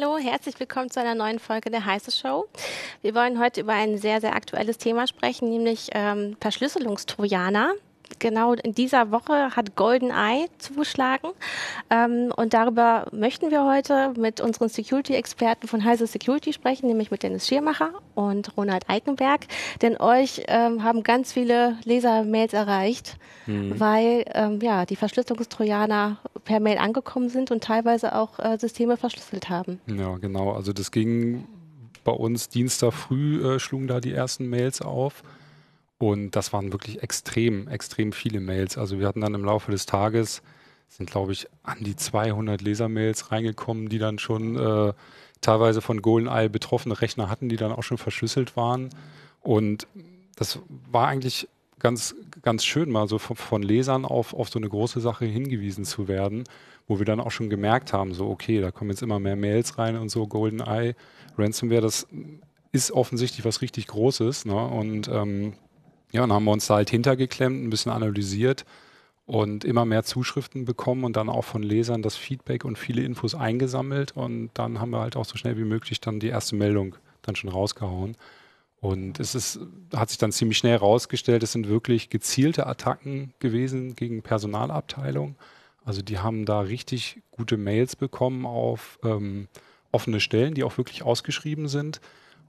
Hallo, herzlich willkommen zu einer neuen Folge der Heiße Show. Wir wollen heute über ein sehr, sehr aktuelles Thema sprechen, nämlich ähm, Verschlüsselungstrojaner genau in dieser Woche hat GoldenEye zugeschlagen. Ähm, und darüber möchten wir heute mit unseren Security-Experten von Heise Security sprechen, nämlich mit Dennis Schiermacher und Ronald Eikenberg. Denn euch ähm, haben ganz viele Leser-Mails erreicht, mhm. weil ähm, ja, die Verschlüsselungstrojaner per Mail angekommen sind und teilweise auch äh, Systeme verschlüsselt haben. Ja, genau. Also das ging bei uns Dienstag früh, äh, schlugen da die ersten Mails auf. Und das waren wirklich extrem, extrem viele Mails. Also wir hatten dann im Laufe des Tages, sind glaube ich an die 200 Lesermails reingekommen, die dann schon äh, teilweise von GoldenEye betroffene Rechner hatten, die dann auch schon verschlüsselt waren. Und das war eigentlich ganz, ganz schön, mal so von, von, Lesern auf, auf so eine große Sache hingewiesen zu werden, wo wir dann auch schon gemerkt haben, so okay, da kommen jetzt immer mehr Mails rein und so, GoldenEye, Ransomware, das ist offensichtlich was richtig Großes. Ne? Und ähm, ja, dann haben wir uns da halt hintergeklemmt, ein bisschen analysiert und immer mehr Zuschriften bekommen und dann auch von Lesern das Feedback und viele Infos eingesammelt und dann haben wir halt auch so schnell wie möglich dann die erste Meldung dann schon rausgehauen. Und es ist, hat sich dann ziemlich schnell herausgestellt, es sind wirklich gezielte Attacken gewesen gegen Personalabteilung. Also die haben da richtig gute Mails bekommen auf ähm, offene Stellen, die auch wirklich ausgeschrieben sind.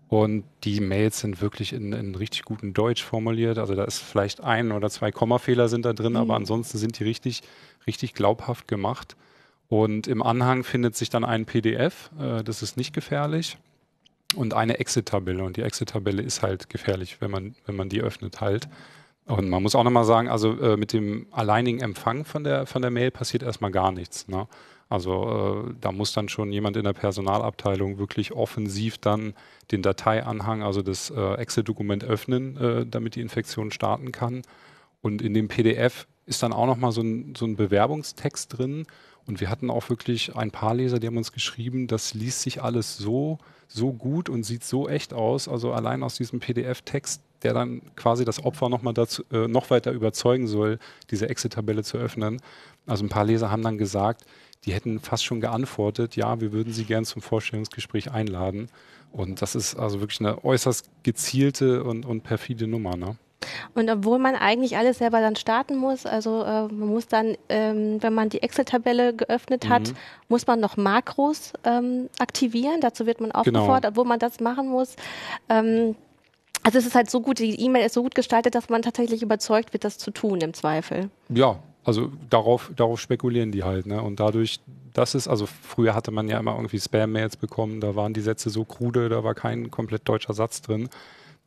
Und die Mails sind wirklich in, in richtig gutem Deutsch formuliert. Also da ist vielleicht ein oder zwei Kommafehler sind da drin, mhm. aber ansonsten sind die richtig, richtig glaubhaft gemacht. Und im Anhang findet sich dann ein PDF, äh, das ist nicht gefährlich, und eine Exit-Tabelle. Und die Exit-Tabelle ist halt gefährlich, wenn man, wenn man die öffnet halt. Und man muss auch nochmal sagen, also äh, mit dem alleinigen Empfang von der, von der Mail passiert erstmal gar nichts. Ne? Also äh, da muss dann schon jemand in der Personalabteilung wirklich offensiv dann den Dateianhang, also das äh, Excel-Dokument öffnen, äh, damit die Infektion starten kann. Und in dem PDF ist dann auch nochmal so ein, so ein Bewerbungstext drin. Und wir hatten auch wirklich ein paar Leser, die haben uns geschrieben, das liest sich alles so, so gut und sieht so echt aus. Also allein aus diesem PDF-Text, der dann quasi das Opfer nochmal dazu, äh, noch weiter überzeugen soll, diese Excel-Tabelle zu öffnen. Also ein paar Leser haben dann gesagt, die hätten fast schon geantwortet, ja, wir würden sie gern zum Vorstellungsgespräch einladen. Und das ist also wirklich eine äußerst gezielte und, und perfide Nummer. Ne? Und obwohl man eigentlich alles selber dann starten muss, also äh, man muss dann, ähm, wenn man die Excel-Tabelle geöffnet hat, mhm. muss man noch Makros ähm, aktivieren. Dazu wird man aufgefordert, genau. obwohl man das machen muss. Ähm, also es ist halt so gut, die E-Mail ist so gut gestaltet, dass man tatsächlich überzeugt wird, das zu tun im Zweifel. Ja, also darauf, darauf spekulieren die halt. Ne? Und dadurch, das ist, also früher hatte man ja immer irgendwie Spam-Mails bekommen, da waren die Sätze so krude, da war kein komplett deutscher Satz drin.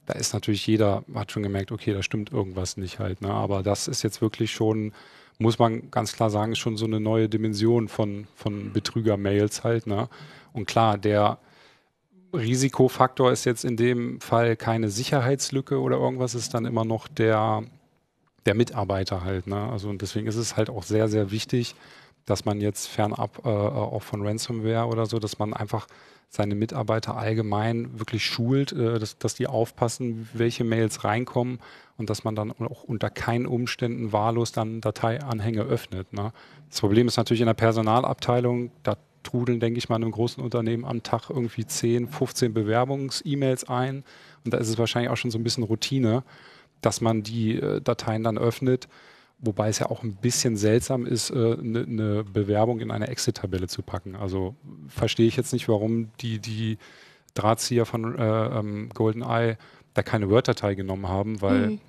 Da ist natürlich jeder, hat schon gemerkt, okay, da stimmt irgendwas nicht halt. Ne? Aber das ist jetzt wirklich schon, muss man ganz klar sagen, schon so eine neue Dimension von, von Betrüger-Mails halt. Ne? Und klar, der Risikofaktor ist jetzt in dem Fall keine Sicherheitslücke oder irgendwas, ist dann immer noch der der Mitarbeiter halt. Ne? Also und deswegen ist es halt auch sehr, sehr wichtig, dass man jetzt fernab äh, auch von Ransomware oder so, dass man einfach seine Mitarbeiter allgemein wirklich schult, äh, dass, dass die aufpassen, welche Mails reinkommen und dass man dann auch unter keinen Umständen wahllos dann Dateianhänge öffnet. Ne? Das Problem ist natürlich in der Personalabteilung, da trudeln, denke ich mal, in einem großen Unternehmen am Tag irgendwie 10, 15 Bewerbungs-E-Mails ein und da ist es wahrscheinlich auch schon so ein bisschen Routine dass man die äh, Dateien dann öffnet. Wobei es ja auch ein bisschen seltsam ist, eine äh, ne Bewerbung in eine Exit-Tabelle zu packen. Also verstehe ich jetzt nicht, warum die, die Drahtzieher von äh, ähm, GoldenEye da keine Word-Datei genommen haben, weil mhm.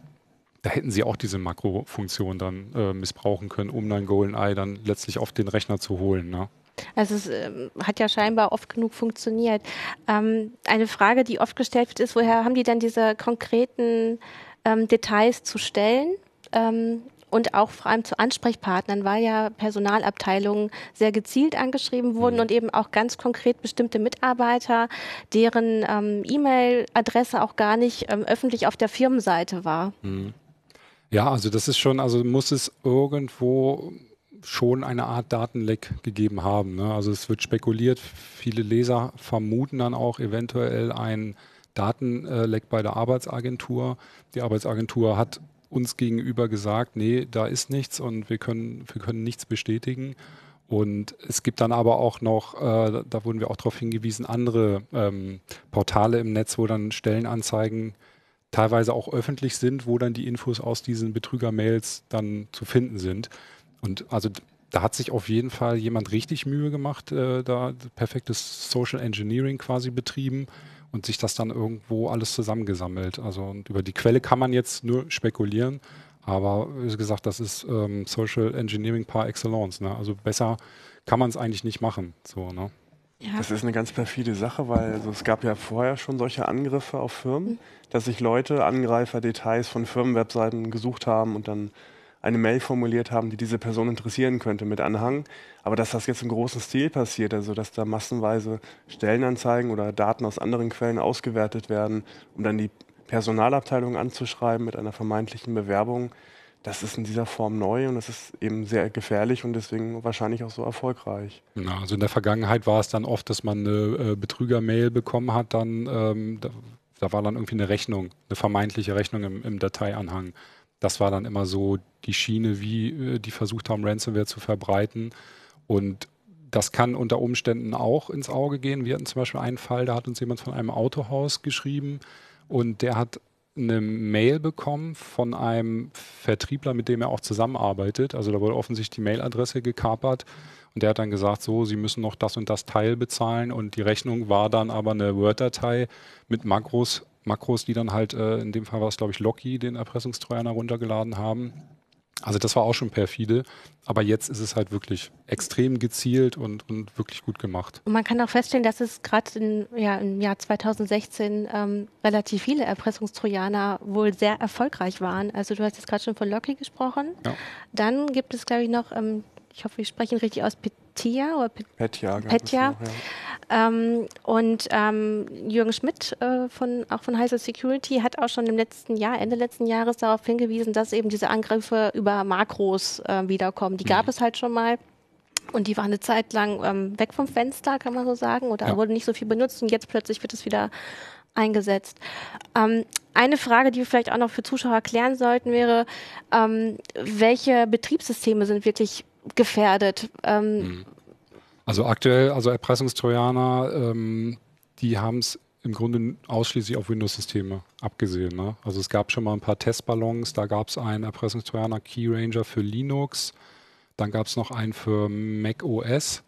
da hätten sie auch diese Makrofunktion dann äh, missbrauchen können, um dann GoldenEye dann letztlich auf den Rechner zu holen. Ne? Also es äh, hat ja scheinbar oft genug funktioniert. Ähm, eine Frage, die oft gestellt wird, ist, woher haben die denn diese konkreten ähm, Details zu stellen. Ähm, und auch vor allem zu Ansprechpartnern, weil ja Personalabteilungen sehr gezielt angeschrieben wurden mhm. und eben auch ganz konkret bestimmte Mitarbeiter, deren ähm, E-Mail-Adresse auch gar nicht ähm, öffentlich auf der Firmenseite war. Mhm. Ja, also das ist schon, also muss es irgendwo schon eine Art Datenleck gegeben haben. Ne? Also es wird spekuliert, viele Leser vermuten dann auch eventuell ein Datenleck bei der Arbeitsagentur. Die Arbeitsagentur hat uns gegenüber gesagt, nee, da ist nichts und wir können, wir können nichts bestätigen. Und es gibt dann aber auch noch, äh, da wurden wir auch darauf hingewiesen, andere ähm, Portale im Netz, wo dann Stellenanzeigen teilweise auch öffentlich sind, wo dann die Infos aus diesen Betrüger-Mails dann zu finden sind. Und also da hat sich auf jeden Fall jemand richtig Mühe gemacht, äh, da perfektes Social Engineering quasi betrieben und sich das dann irgendwo alles zusammengesammelt. Also und über die Quelle kann man jetzt nur spekulieren, aber wie gesagt, das ist ähm, Social Engineering par excellence. Ne? Also besser kann man es eigentlich nicht machen. So, ne? Ja. Das ist eine ganz perfide Sache, weil also es gab ja vorher schon solche Angriffe auf Firmen, mhm. dass sich Leute Angreifer Details von Firmenwebseiten gesucht haben und dann eine Mail formuliert haben, die diese Person interessieren könnte mit Anhang. Aber dass das jetzt im großen Stil passiert, also dass da massenweise Stellenanzeigen oder Daten aus anderen Quellen ausgewertet werden, um dann die Personalabteilung anzuschreiben mit einer vermeintlichen Bewerbung, das ist in dieser Form neu und das ist eben sehr gefährlich und deswegen wahrscheinlich auch so erfolgreich. Ja, also in der Vergangenheit war es dann oft, dass man eine äh, Betrüger-Mail bekommen hat, dann ähm, da, da, war dann irgendwie eine Rechnung, eine vermeintliche Rechnung im, im, Dateianhang. Das war dann immer so die Schiene, wie äh, die versucht haben, Ransomware zu verbreiten. Und das kann unter Umständen auch ins Auge gehen. Wir hatten zum Beispiel einen Fall, da hat uns jemand von einem Autohaus geschrieben und der hat eine Mail bekommen von einem Vertriebler, mit dem er auch zusammenarbeitet. Also da wurde offensichtlich die Mailadresse gekapert und der hat dann gesagt, so, Sie müssen noch das und das Teil bezahlen und die Rechnung war dann aber eine Word-Datei mit Makros, Makros, die dann halt, äh, in dem Fall war es glaube ich Locky, den Erpressungstrojaner runtergeladen haben. Also das war auch schon perfide, aber jetzt ist es halt wirklich extrem gezielt und, und wirklich gut gemacht. Und man kann auch feststellen, dass es gerade ja, im Jahr 2016 ähm, relativ viele Erpressungstrojaner wohl sehr erfolgreich waren. Also du hast jetzt gerade schon von Locky gesprochen. Ja. Dann gibt es, glaube ich, noch, ähm, ich hoffe, ich spreche ihn richtig aus, Petya oder Petya. Petya. Noch, ja. Ähm, und ähm, Jürgen Schmidt äh, von, auch von Heise Security hat auch schon im letzten Jahr, Ende letzten Jahres darauf hingewiesen, dass eben diese Angriffe über Makros äh, wiederkommen. Die gab mhm. es halt schon mal. Und die waren eine Zeit lang ähm, weg vom Fenster, kann man so sagen, oder ja. wurde nicht so viel benutzt und jetzt plötzlich wird es wieder eingesetzt. Ähm, eine Frage, die wir vielleicht auch noch für Zuschauer klären sollten, wäre, ähm, welche Betriebssysteme sind wirklich gefährdet? Ähm, mhm. Also aktuell, also Erpressungstrojaner, ähm, die haben es im Grunde ausschließlich auf Windows-Systeme abgesehen. Ne? Also es gab schon mal ein paar Testballons, da gab es einen Erpressungstrojaner Key Ranger für Linux, dann gab es noch einen für Mac OS.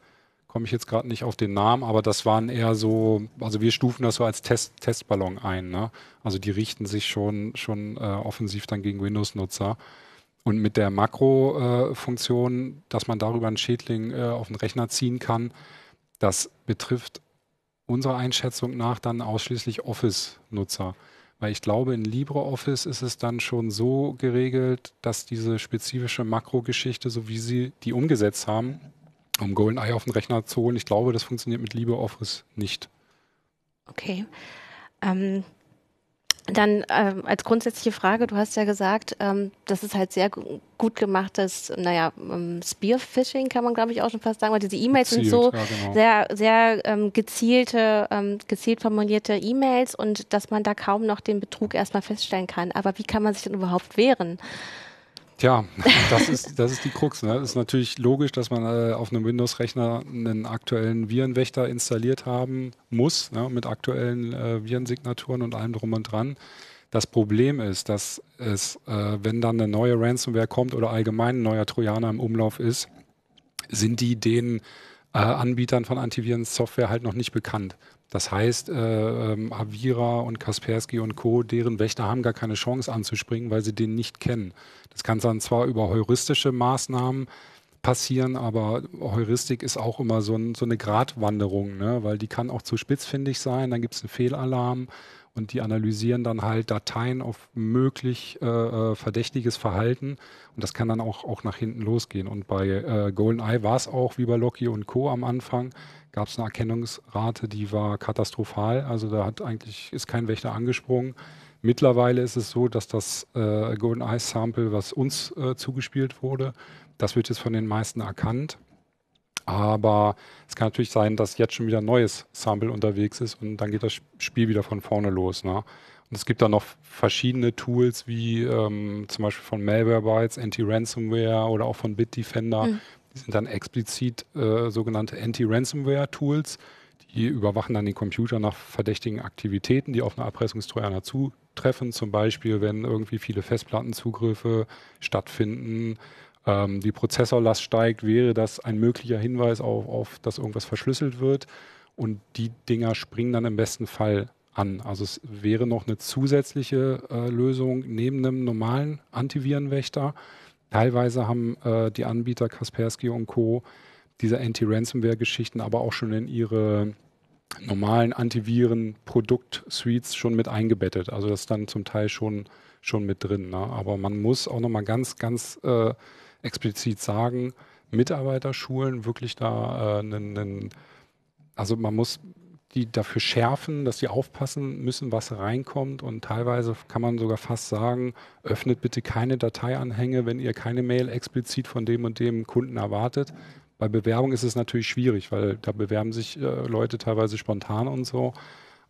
Komme ich jetzt gerade nicht auf den Namen, aber das waren eher so, also wir stufen das so als Test, Testballon ein. Ne? Also die richten sich schon, schon äh, offensiv dann gegen Windows-Nutzer. Und mit der Makro-Funktion, dass man darüber einen Schädling äh, auf den Rechner ziehen kann, das betrifft unserer Einschätzung nach dann ausschließlich Office-Nutzer. Weil ich glaube, in LibreOffice ist es dann schon so geregelt, dass diese spezifische Makro-Geschichte, so wie sie die umgesetzt haben, um GoldenEye auf den Rechner zu holen, ich glaube, das funktioniert mit LibreOffice nicht. Okay. Ähm, dann ähm, als grundsätzliche Frage, du hast ja gesagt, ähm, das ist halt sehr gut gemachtes, naja, ähm, Spearfishing kann man glaube ich auch schon fast sagen, weil diese E-Mails sind so ja, genau. sehr, sehr ähm, gezielte, ähm, gezielt formulierte E-Mails und dass man da kaum noch den Betrug erstmal feststellen kann. Aber wie kann man sich denn überhaupt wehren? Tja, das ist, das ist die Krux. Ne? Es ist natürlich logisch, dass man äh, auf einem Windows-Rechner einen aktuellen Virenwächter installiert haben muss, ne? mit aktuellen äh, Virensignaturen und allem drum und dran. Das Problem ist, dass es, äh, wenn dann eine neue Ransomware kommt oder allgemein ein neuer Trojaner im Umlauf ist, sind die den äh, Anbietern von Antivirensoftware halt noch nicht bekannt. Das heißt, äh, ähm, Avira und Kaspersky und Co., deren Wächter haben gar keine Chance anzuspringen, weil sie den nicht kennen. Das kann dann zwar über heuristische Maßnahmen passieren, aber Heuristik ist auch immer so, ein, so eine Gratwanderung, ne? weil die kann auch zu spitzfindig sein, dann gibt es einen Fehlalarm und die analysieren dann halt Dateien auf möglich äh, äh, verdächtiges Verhalten und das kann dann auch, auch nach hinten losgehen. Und bei äh, GoldenEye war es auch wie bei Locky und Co. am Anfang, gab es eine Erkennungsrate, die war katastrophal. Also da hat eigentlich ist kein Wächter angesprungen. Mittlerweile ist es so, dass das äh, GoldenEye Sample, was uns äh, zugespielt wurde, das wird jetzt von den meisten erkannt. Aber es kann natürlich sein, dass jetzt schon wieder ein neues Sample unterwegs ist und dann geht das Spiel wieder von vorne los. Ne? Und es gibt da noch verschiedene Tools, wie ähm, zum Beispiel von Malwarebytes, Anti-Ransomware oder auch von Bitdefender, mhm Die sind dann explizit äh, sogenannte Anti-Ransomware-Tools, die überwachen dann den Computer nach verdächtigen Aktivitäten, die auf eine Erpressungstrojaner zutreffen. Zum Beispiel, wenn irgendwie viele Festplattenzugriffe stattfinden, ähm, die Prozessorlast steigt, wäre das ein möglicher Hinweis auf, auf, dass irgendwas verschlüsselt wird. Und die Dinger springen dann im besten Fall an. Also es wäre noch eine zusätzliche äh, Lösung neben einem normalen Antivirenwächter. Teilweise haben äh, die Anbieter Kaspersky und Co. diese Anti-Ransomware-Geschichten aber auch schon in ihre normalen Antiviren-Produkt-Suites schon mit eingebettet. Also das ist dann zum Teil schon, schon mit drin. Ne? Aber man muss auch nochmal ganz, ganz äh, explizit sagen, Mitarbeiterschulen wirklich da äh, einen, also man muss die dafür schärfen, dass sie aufpassen müssen, was reinkommt. Und teilweise kann man sogar fast sagen, öffnet bitte keine Dateianhänge, wenn ihr keine Mail explizit von dem und dem Kunden erwartet, bei Bewerbung ist es natürlich schwierig, weil da bewerben sich äh, Leute teilweise spontan und so.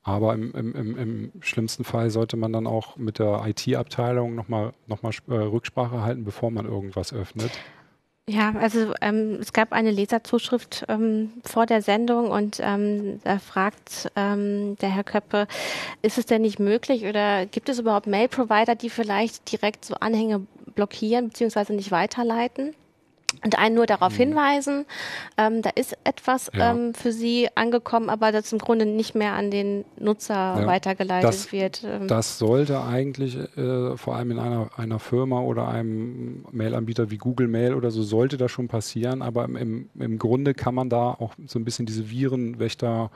Aber im, im, im, im, schlimmsten Fall sollte man dann auch mit der IT-Abteilung nochmal noch mal, äh, Rücksprache halten, bevor man irgendwas öffnet. Ja, also ähm, es gab eine Leserzuschrift ähm, vor der Sendung und ähm, da fragt ähm, der Herr Köppe, ist es denn nicht möglich oder gibt es überhaupt Mail-Provider, die vielleicht direkt so Anhänge blockieren bzw. nicht weiterleiten? Und einen nur darauf mhm. hinweisen, ähm, da ist etwas ja. ähm, für Sie angekommen, aber das im Grunde nicht mehr an den Nutzer ja, weitergeleitet das, wird. Ähm. Das sollte eigentlich äh, vor allem in einer, einer Firma oder einem Mailanbieter wie Google Mail oder so sollte das schon passieren, aber im, im Grunde kann man da auch so ein bisschen diese Virenwächter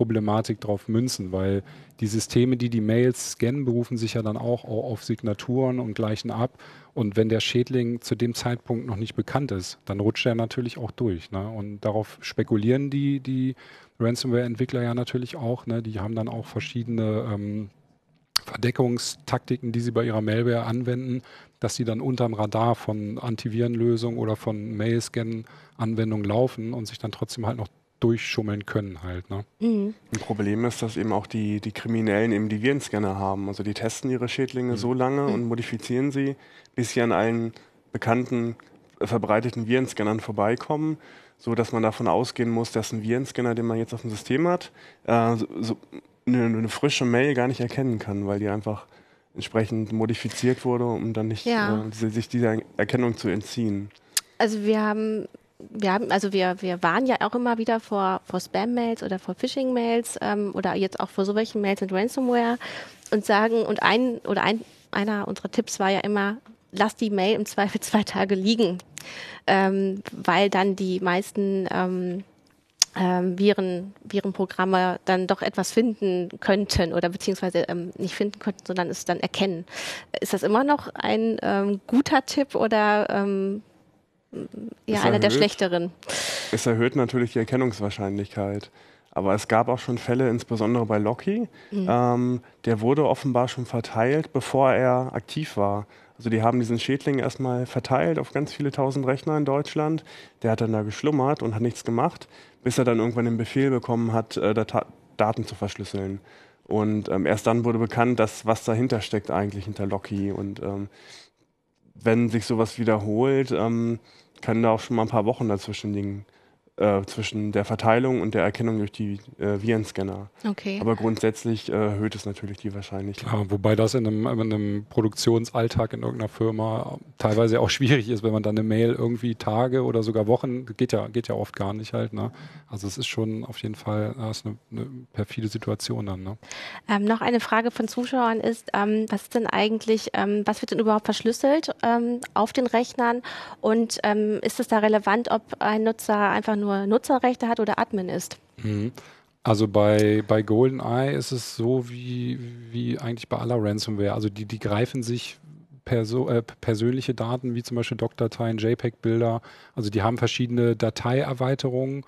Problematik drauf münzen, weil die Systeme, die die Mails scannen, berufen sich ja dann auch auf Signaturen und gleichen ab. Und wenn der Schädling zu dem Zeitpunkt noch nicht bekannt ist, dann rutscht er natürlich auch durch. Ne? Und darauf spekulieren die, die Ransomware-Entwickler ja natürlich auch. Ne? Die haben dann auch verschiedene ähm, Verdeckungstaktiken, die sie bei ihrer Malware anwenden, dass sie dann unterm Radar von Antivirenlösungen oder von Mail-Scan-Anwendungen laufen und sich dann trotzdem halt noch durchschummeln können halt. Ne? Mhm. Ein Problem ist, dass eben auch die, die Kriminellen eben die Virenscanner haben. Also die testen ihre Schädlinge mhm. so lange mhm. und modifizieren sie, bis sie an allen bekannten äh, verbreiteten Virenscannern vorbeikommen, so dass man davon ausgehen muss, dass ein Virenscanner, den man jetzt auf dem System hat, äh, so, so eine, eine, frische Mail gar nicht erkennen kann, weil die einfach entsprechend modifiziert wurde, um dann nicht ja. äh, sich dieser Erkennung zu entziehen. Also wir haben wir haben, also wir, wir waren ja auch immer wieder vor, vor Spam-Mails oder vor Phishing-Mails ähm, oder jetzt auch vor so welchen Mails mit Ransomware und sagen, und ein oder ein, einer unserer Tipps war ja immer, lass die Mail im Zweifel zwei Tage liegen, ähm, weil dann die meisten ähm, ähm, Viren, Virenprogramme dann doch etwas finden könnten oder beziehungsweise ähm, nicht finden könnten, sondern es dann erkennen. Ist das immer noch ein ähm, guter Tipp oder ähm, ja, einer der schlechteren. Es erhöht natürlich die Erkennungswahrscheinlichkeit. Aber es gab auch schon Fälle, insbesondere bei Locky. Mhm. Ähm, der wurde offenbar schon verteilt, bevor er aktiv war. Also die haben diesen Schädling erstmal verteilt auf ganz viele tausend Rechner in Deutschland. Der hat dann da geschlummert und hat nichts gemacht, bis er dann irgendwann den Befehl bekommen hat, äh, Daten zu verschlüsseln. Und ähm, erst dann wurde bekannt, dass was dahinter steckt eigentlich hinter Locky. Und ähm, wenn sich sowas wiederholt, ähm, können da auch schon mal ein paar Wochen dazwischen liegen äh, zwischen der Verteilung und der Erkennung durch die äh, Virenscanner. Okay. Aber grundsätzlich äh, erhöht es natürlich die Wahrscheinlichkeit. Ja, wobei das in einem, in einem, Produktionsalltag in irgendeiner Firma teilweise auch schwierig ist, wenn man dann eine Mail irgendwie Tage oder sogar Wochen, geht ja, geht ja oft gar nicht halt. Ne? Also es ist schon auf jeden Fall das eine, eine perfide Situation dann. Ne? Ähm, noch eine Frage von Zuschauern ist, ähm, was ist denn eigentlich, ähm, was wird denn überhaupt verschlüsselt ähm, auf den Rechnern und ähm, ist es da relevant, ob ein Nutzer einfach nur nur Nutzerrechte hat oder Admin ist. Mhm. Also bei, bei GoldenEye ist es so wie, wie eigentlich bei aller Ransomware. Also die, die greifen sich perso äh, persönliche Daten, wie zum Beispiel Doc-Dateien, JPEG-Bilder. Also die haben verschiedene Dateierweiterungen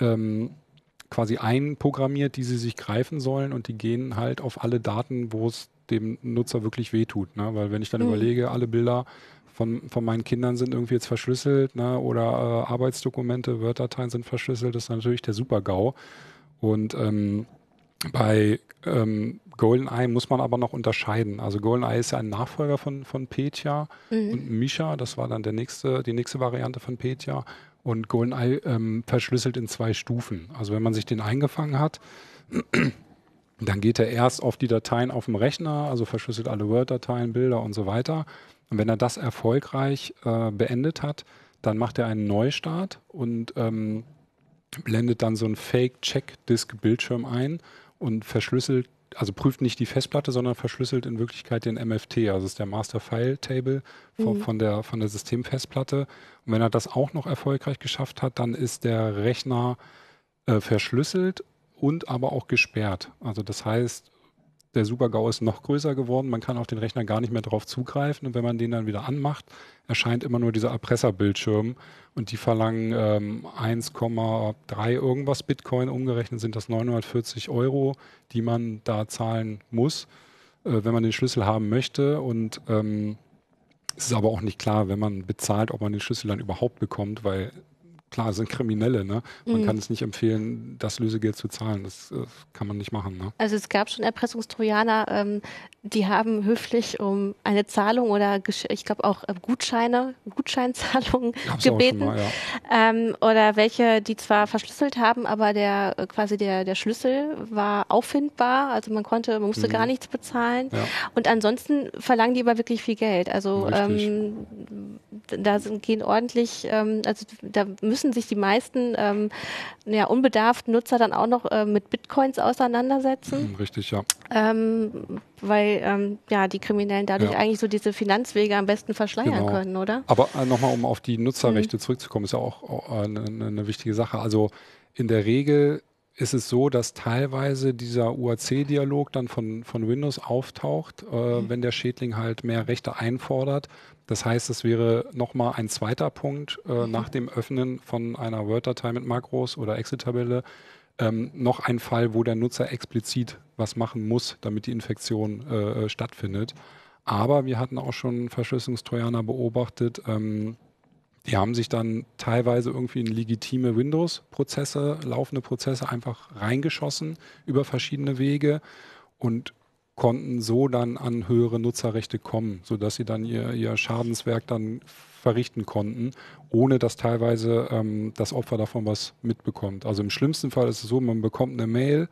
ähm, quasi einprogrammiert, die sie sich greifen sollen und die gehen halt auf alle Daten, wo es dem Nutzer wirklich wehtut. Ne? Weil wenn ich dann mhm. überlege, alle Bilder von, von meinen Kindern sind irgendwie jetzt verschlüsselt ne? oder äh, Arbeitsdokumente, Word-Dateien sind verschlüsselt, das ist natürlich der Super-GAU. Und ähm, bei ähm, GoldenEye muss man aber noch unterscheiden. Also GoldenEye ist ja ein Nachfolger von, von Petya mhm. und Misha, das war dann der nächste, die nächste Variante von Petya. Und GoldenEye ähm, verschlüsselt in zwei Stufen. Also wenn man sich den eingefangen hat, dann geht er erst auf die Dateien auf dem Rechner, also verschlüsselt alle Word-Dateien, Bilder und so weiter. Und wenn er das erfolgreich äh, beendet hat, dann macht er einen Neustart und ähm, blendet dann so ein Fake-Check-Disk-Bildschirm ein und verschlüsselt, also prüft nicht die Festplatte, sondern verschlüsselt in Wirklichkeit den MFT, also ist der Master File Table von, mhm. von, der, von der Systemfestplatte. Und wenn er das auch noch erfolgreich geschafft hat, dann ist der Rechner äh, verschlüsselt und aber auch gesperrt. Also das heißt, der Super-GAU ist noch größer geworden. Man kann auf den Rechner gar nicht mehr drauf zugreifen. Und wenn man den dann wieder anmacht, erscheint immer nur dieser Erpresserbildschirm. Und die verlangen ähm, 1,3 irgendwas Bitcoin. Umgerechnet sind das 940 Euro, die man da zahlen muss, äh, wenn man den Schlüssel haben möchte. Und ähm, es ist aber auch nicht klar, wenn man bezahlt, ob man den Schlüssel dann überhaupt bekommt, weil klar, es sind Kriminelle, ne? Man mhm. kann es nicht empfehlen, das Lösegeld zu zahlen. Das, das kann man nicht machen. Ne? Also es gab schon Erpressungstrojaner, ähm, die haben höflich um eine Zahlung oder ich glaube auch äh, Gutscheine, Gutscheinzahlungen gebeten. Mal, ja. ähm, oder welche, die zwar verschlüsselt haben, aber der äh, quasi der, der Schlüssel war auffindbar, also man konnte, man musste mhm. gar nichts bezahlen. Ja. Und ansonsten verlangen die aber wirklich viel Geld. Also ähm, da sind, gehen ordentlich, ähm, also da müssen sich die meisten ähm, ja, unbedarften Nutzer dann auch noch äh, mit Bitcoins auseinandersetzen. Mhm, richtig, ja. Ähm, weil ähm, ja die Kriminellen dadurch ja. eigentlich so diese Finanzwege am besten verschleiern genau. können, oder? Aber äh, nochmal, um auf die Nutzerrechte mhm. zurückzukommen, ist ja auch, eine, eine wichtige Sache. Also in der Regel ist es so, dass teilweise dieser UAC-Dialog dann von, von Windows auftaucht, äh, mhm. wenn der Schädling halt mehr Rechte einfordert. Das heißt, es wäre nochmal ein zweiter Punkt äh, mhm. nach dem Öffnen von einer Word-Datei mit Makros oder Excel-Tabelle, ähm, noch ein Fall, wo der Nutzer explizit was machen muss, damit die Infektion äh, äh stattfindet. Aber wir hatten auch schon Verschlüsselungstrojaner beobachtet, ähm, die haben sich dann teilweise irgendwie in legitime Windows-Prozesse, laufende Prozesse einfach reingeschossen über verschiedene Wege und konnten so dann an höhere Nutzerrechte kommen, sodass sie dann ihr, ihr Schadenswerk dann verrichten konnten, ohne dass teilweise ähm, das Opfer davon was mitbekommt. Also im schlimmsten Fall ist es so, man bekommt eine Mail,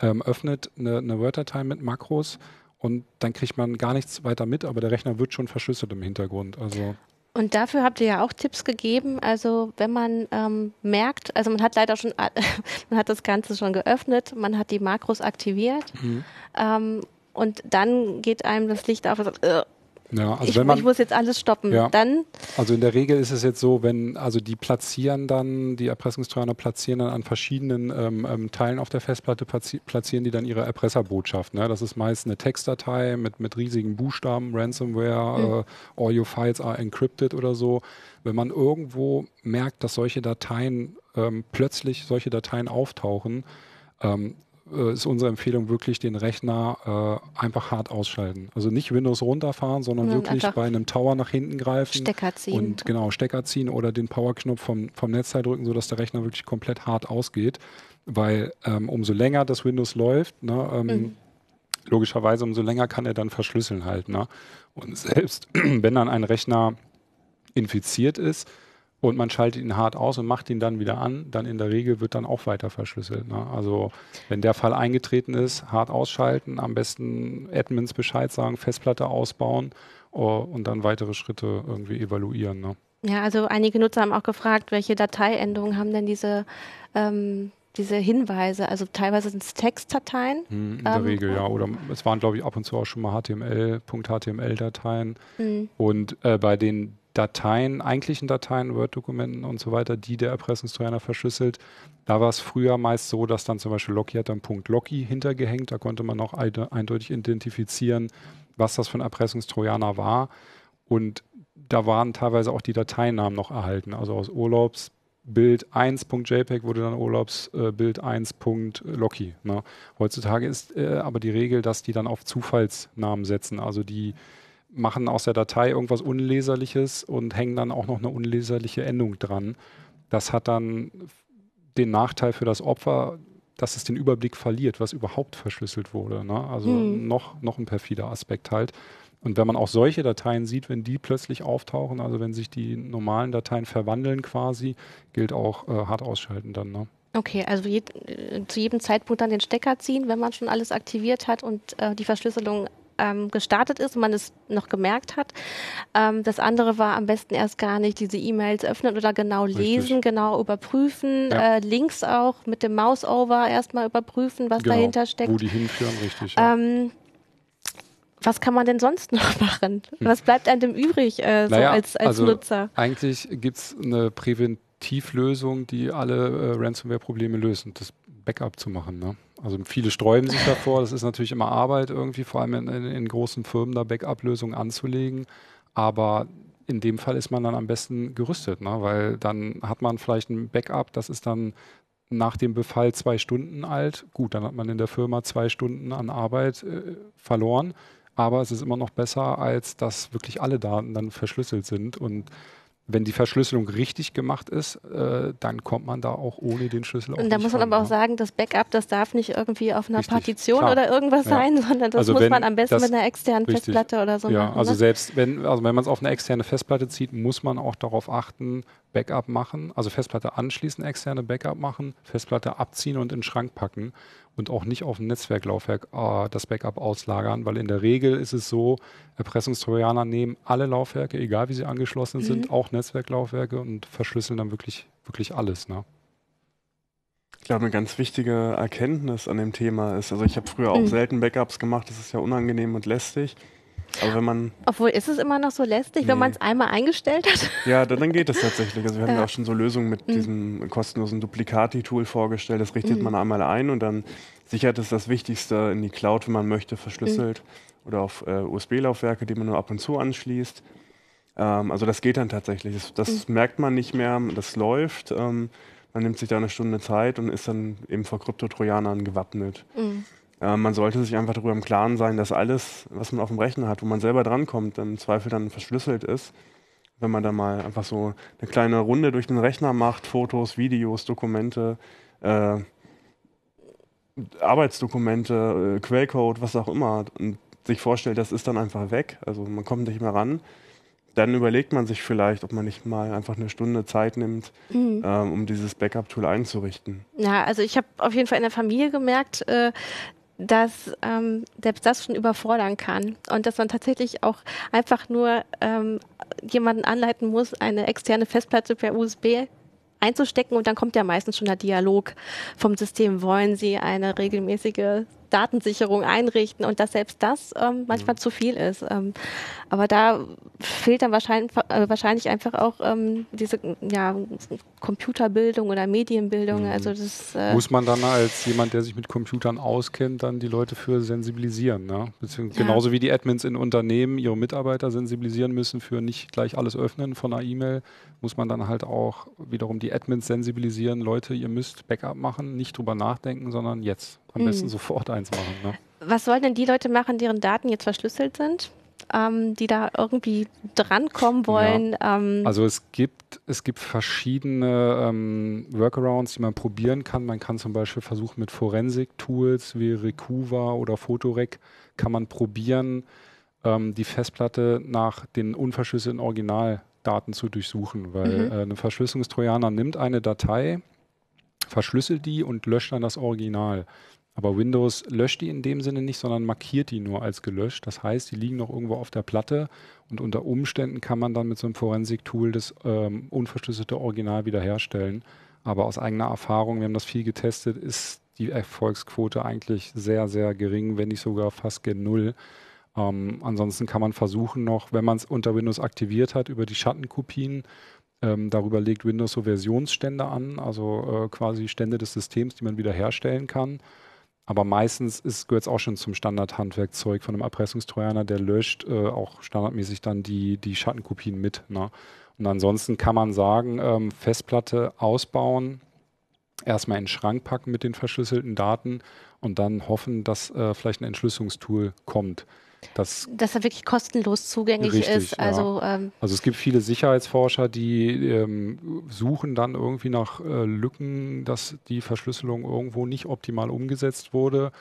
ähm, öffnet eine, eine Word-Datei mit Makros und dann kriegt man gar nichts weiter mit, aber der Rechner wird schon verschlüsselt im Hintergrund. Also und dafür habt ihr ja auch Tipps gegeben. Also wenn man ähm, merkt, also man hat leider schon, man hat das Ganze schon geöffnet, man hat die Makros aktiviert mhm. ähm, und dann geht einem das Licht auf und sagt, äh, ja, also ich, wenn man, ich muss jetzt alles stoppen. Ja, dann. Also in der Regel ist es jetzt so, wenn, also die platzieren dann, die Erpressungstrojaner platzieren dann an verschiedenen ähm, ähm, Teilen auf der Festplatte, platzieren die dann ihre Erpresserbotschaft. Ne? Das ist meist eine Textdatei mit, mit riesigen Buchstaben, Ransomware, mhm. äh, all your files are encrypted oder so. Wenn man irgendwo merkt, dass solche Dateien ähm, plötzlich solche Dateien auftauchen, ähm, äh, ist unsere Empfehlung wirklich den Rechner äh, einfach hart ausschalten. Also nicht Windows runterfahren, sondern ja, wirklich bei einem Tower nach hinten greifen. Stecker ziehen. Und genau, Stecker ziehen oder den Powerknopf vom, vom Netzteil drücken, sodass der Rechner wirklich komplett hart ausgeht. Weil ähm, umso länger das Windows läuft, ne, ähm, mhm. logischerweise umso länger kann er dann verschlüsseln halt. Ne? Und selbst wenn dann ein Rechner infiziert ist, und man schaltet ihn hart aus und macht ihn dann wieder an, dann in der Regel wird dann auch weiter verschlüsselt. Ne? Also wenn der Fall eingetreten ist, hart ausschalten, am besten Admins Bescheid sagen, Festplatte ausbauen uh, und dann weitere Schritte irgendwie evaluieren. Ne? Ja, also einige Nutzer haben auch gefragt, welche Dateiendungen haben denn diese ähm, diese Hinweise, also teilweise sind es Textdateien. Hm, in der ähm, Regel, ja. Oder es waren, glaube ich, ab und zu auch schon mal HTML, .html-Dateien. Mhm. Und äh, bei den Dateien, eigentlichen Dateien, Word-Dokumenten und so weiter, die der Erpressungstrojaner verschlüsselt. Da war es früher meist so, dass dann zum Beispiel Locky hat dann Punkt Locky hintergehängt. Da konnte man auch eindeutig identifizieren, was das für ein Erpressungstrojaner war. Und da waren teilweise auch die Dateinamen noch erhalten. Also aus Urlaubsbild 1.jpg wurde dann Urlaubsbild äh, 1.locky. Ne? Heutzutage ist äh, aber die Regel, dass die dann auf Zufallsnamen setzen. Also die machen aus der Datei irgendwas Unleserliches und hängen dann auch noch eine unleserliche Endung dran. Das hat dann den Nachteil für das Opfer, dass es den Überblick verliert, was überhaupt verschlüsselt wurde. Ne? Also hm. noch, noch ein perfider Aspekt halt. Und wenn man auch solche Dateien sieht, wenn die plötzlich auftauchen, also wenn sich die normalen Dateien verwandeln quasi, gilt auch äh, hart ausschalten dann. Ne? Okay, also je, äh, zu jedem Zeitpunkt dann den Stecker ziehen, wenn man schon alles aktiviert hat und äh, die Verschlüsselung ähm, gestartet ist und man es noch gemerkt hat. Ähm, das andere war am besten erst gar nicht diese E-Mails öffnen oder genau lesen, Richtig. genau überprüfen, ja. äh, Links auch mit dem Mouse-Over erstmal überprüfen, was genau, dahinter steckt. Wo die hinführen, richtig. Ja. Ähm, was kann man denn sonst noch machen? Hm. Was bleibt einem übrig äh, so naja, als, als also Nutzer? Eigentlich gibt es eine Präventivlösung, die alle äh, Ransomware-Probleme löst, das Backup zu machen. Ne? Also viele sträuben sich davor. Das ist natürlich immer Arbeit irgendwie, vor allem in, in, in großen Firmen da Backup-Lösungen anzulegen. Aber in dem Fall ist man dann am besten gerüstet, ne? weil dann hat man vielleicht ein Backup, das ist dann nach dem Befall zwei Stunden alt. Gut, dann hat man in der Firma zwei Stunden an Arbeit äh, verloren, aber es ist immer noch besser, als dass wirklich alle Daten dann verschlüsselt sind und wenn die Verschlüsselung richtig gemacht ist, äh, dann kommt man da auch ohne den Schlüssel Und da muss man ran, aber auch ja. sagen, das Backup, das darf nicht irgendwie auf einer richtig, Partition klar. oder irgendwas ja. sein, sondern das also muss man am besten das, mit einer externen richtig, Festplatte oder so ja, machen. Also ne? selbst wenn, also wenn man es auf eine externe Festplatte zieht, muss man auch darauf achten, Backup machen, also Festplatte anschließen, externe Backup machen, Festplatte abziehen und in den Schrank packen und auch nicht auf ein Netzwerklaufwerk äh, das Backup auslagern, weil in der Regel ist es so, Erpressungstrojaner nehmen alle Laufwerke, egal wie sie angeschlossen mhm. sind, auch Netzwerklaufwerke und verschlüsseln dann wirklich, wirklich alles. Ne? Ich glaube, eine ganz wichtige Erkenntnis an dem Thema ist, also ich habe früher auch mhm. selten Backups gemacht, das ist ja unangenehm und lästig. Aber wenn man. Obwohl, ist es immer noch so lästig, nee. wenn man es einmal eingestellt hat? Ja, dann, dann geht es tatsächlich. Also wir haben ja auch schon so Lösungen mit mhm. diesem kostenlosen Duplicati-Tool vorgestellt. Das richtet mhm. man einmal ein und dann sichert es das Wichtigste in die Cloud, wenn man möchte, verschlüsselt. Mhm. Oder auf äh, USB-Laufwerke, die man nur ab und zu anschließt. Ähm, also das geht dann tatsächlich. Das, das mhm. merkt man nicht mehr, das läuft. Ähm, man nimmt sich da eine Stunde Zeit und ist dann eben vor Kryptotrojanern gewappnet. Äh, man sollte sich einfach darüber im Klaren sein, dass alles, was man auf dem Rechner hat, wo man selber drankommt, im Zweifel dann verschlüsselt ist. Wenn man da mal einfach so eine kleine Runde durch den Rechner macht, Fotos, Videos, Dokumente, äh, Arbeitsdokumente, äh, Quellcode, was auch immer, und sich vorstellt, das ist dann einfach weg, also man kommt nicht mehr ran, dann überlegt man sich vielleicht, ob man nicht mal einfach eine Stunde Zeit nimmt, mhm. ähm, um dieses Backup-Tool einzurichten. Ja, also ich habe auf jeden Fall in der Familie gemerkt, äh, dass ähm, selbst das schon überfordern kann und dass man tatsächlich auch einfach nur ähm, jemanden anleiten muss, eine externe Festplatte per USB einzustecken und dann kommt ja meistens schon der Dialog vom System. Wollen Sie eine regelmäßige Datensicherung einrichten und dass selbst das ähm, manchmal mhm. zu viel ist. Ähm, aber da fehlt dann wahrscheinlich, äh, wahrscheinlich einfach auch ähm, diese ja, Computerbildung oder Medienbildung. Mhm. Also das, äh Muss man dann als jemand, der sich mit Computern auskennt, dann die Leute für sensibilisieren. Ne? Beziehungsweise ja. Genauso wie die Admins in Unternehmen ihre Mitarbeiter sensibilisieren müssen für nicht gleich alles öffnen von einer E-Mail, muss man dann halt auch wiederum die Admins sensibilisieren. Leute, ihr müsst Backup machen, nicht drüber nachdenken, sondern jetzt. Am mhm. besten sofort eins machen. Ne? Was sollen denn die Leute machen, deren Daten jetzt verschlüsselt sind? Ähm, die da irgendwie drankommen wollen. Ja. Ähm also es gibt, es gibt verschiedene ähm, Workarounds, die man probieren kann. Man kann zum Beispiel versuchen mit Forensik-Tools wie Recuva oder Photorec kann man probieren, ähm, die Festplatte nach den unverschlüsselten Originaldaten zu durchsuchen, weil mhm. äh, eine Verschlüsselungstrojaner nimmt eine Datei, verschlüsselt die und löscht dann das Original. Aber Windows löscht die in dem Sinne nicht, sondern markiert die nur als gelöscht. Das heißt, die liegen noch irgendwo auf der Platte und unter Umständen kann man dann mit so einem Forensik-Tool das ähm, unverschlüsselte Original wiederherstellen. Aber aus eigener Erfahrung, wir haben das viel getestet, ist die Erfolgsquote eigentlich sehr, sehr gering, wenn nicht sogar fast gen Null. Ähm, ansonsten kann man versuchen noch, wenn man es unter Windows aktiviert hat, über die Schattenkopien ähm, darüber legt Windows so Versionsstände an, also äh, quasi Stände des Systems, die man wiederherstellen kann. Aber meistens gehört es auch schon zum Standardhandwerkzeug von einem Erpressungstrojaner, der löscht äh, auch standardmäßig dann die, die Schattenkopien mit. Ne? Und ansonsten kann man sagen, ähm, Festplatte ausbauen, erstmal in den Schrank packen mit den verschlüsselten Daten und dann hoffen, dass äh, vielleicht ein Entschlüsselungstool kommt. Das, dass er wirklich kostenlos zugänglich richtig, ist. Also, ja. ähm, also es gibt viele Sicherheitsforscher, die ähm, suchen dann irgendwie nach äh, Lücken, dass die Verschlüsselung irgendwo nicht optimal umgesetzt wurde.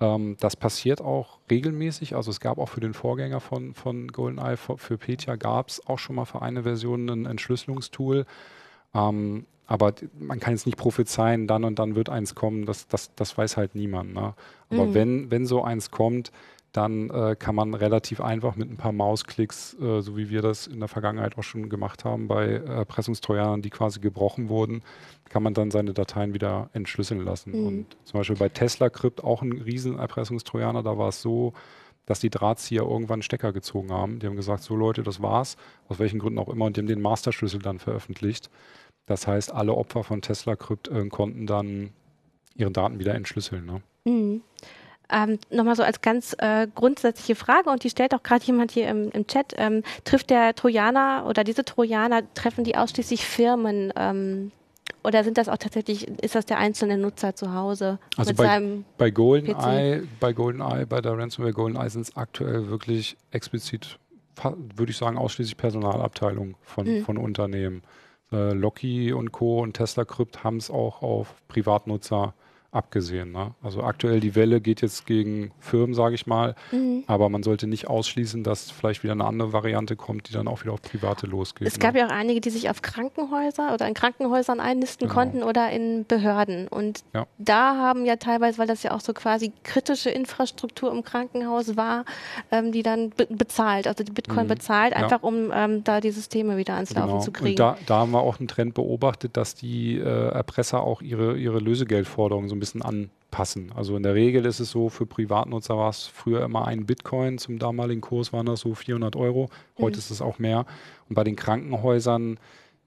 Ähm, das passiert auch regelmäßig. Also es gab auch für den Vorgänger von, von GoldenEye, für, Petya gab es auch schon mal für eine Version ein Entschlüsselungstool. Ähm, aber man kann jetzt nicht prophezeien, dann und dann wird eins kommen, das, das, das weiß halt niemand. Ne? Aber mhm. wenn, wenn so eins kommt, dann äh, kann man relativ einfach mit ein paar Mausklicks, äh, so wie wir das in der Vergangenheit auch schon gemacht haben bei Erpressungstrojanern, die quasi gebrochen wurden, kann man dann seine Dateien wieder entschlüsseln lassen. Mhm. Und zum Beispiel bei Tesla Crypt auch ein riesen Erpressungstrojaner, da war es so, dass die Drahtzieher irgendwann einen Stecker gezogen haben. Die haben gesagt, so Leute, das war's, aus welchen Gründen auch immer, und die haben den Masterschlüssel dann veröffentlicht. Das heißt, alle Opfer von Tesla Crypt äh, konnten dann ihre Daten wieder entschlüsseln. Ne? Mhm. Ähm, Nochmal so als ganz äh, grundsätzliche Frage, und die stellt auch gerade jemand hier im, im Chat, ähm, trifft der Trojaner oder diese Trojaner, treffen die ausschließlich Firmen? Ähm, oder sind das auch tatsächlich, ist das der einzelne Nutzer zu Hause? Also bei, bei GoldenEye, bei GoldenEye, bei der Ransomware GoldenEye sind es aktuell wirklich explizit, würde ich sagen, ausschließlich Personalabteilungen von, mhm. von Unternehmen. Äh, Loki und Co. und Tesla Crypt haben es auch auf Privatnutzer abgesehen. Ne? Also aktuell die Welle geht jetzt gegen Firmen, sage ich mal, mhm. aber man sollte nicht ausschließen, dass vielleicht wieder eine andere Variante kommt, die dann auch wieder auf Private losgeht. Es ne? gab ja auch einige, die sich auf Krankenhäuser oder in Krankenhäusern einnisten genau. konnten oder in Behörden. Und ja. da haben ja teilweise, weil das ja auch so quasi kritische Infrastruktur im Krankenhaus war, ähm, die dann be bezahlt, also die Bitcoin mhm. bezahlt, einfach ja. um ähm, da die Systeme wieder ans Laufen genau. zu kriegen. Und da, da, haben wir auch einen Trend beobachtet, dass die äh, Erpresser auch ihre, ihre Lösegeldforderungen so ein bisschen anpassen. Also in der Regel ist es so, für Privatnutzer war es früher immer ein Bitcoin, zum damaligen Kurs waren das so 400 Euro, heute mhm. ist es auch mehr. Und bei den Krankenhäusern,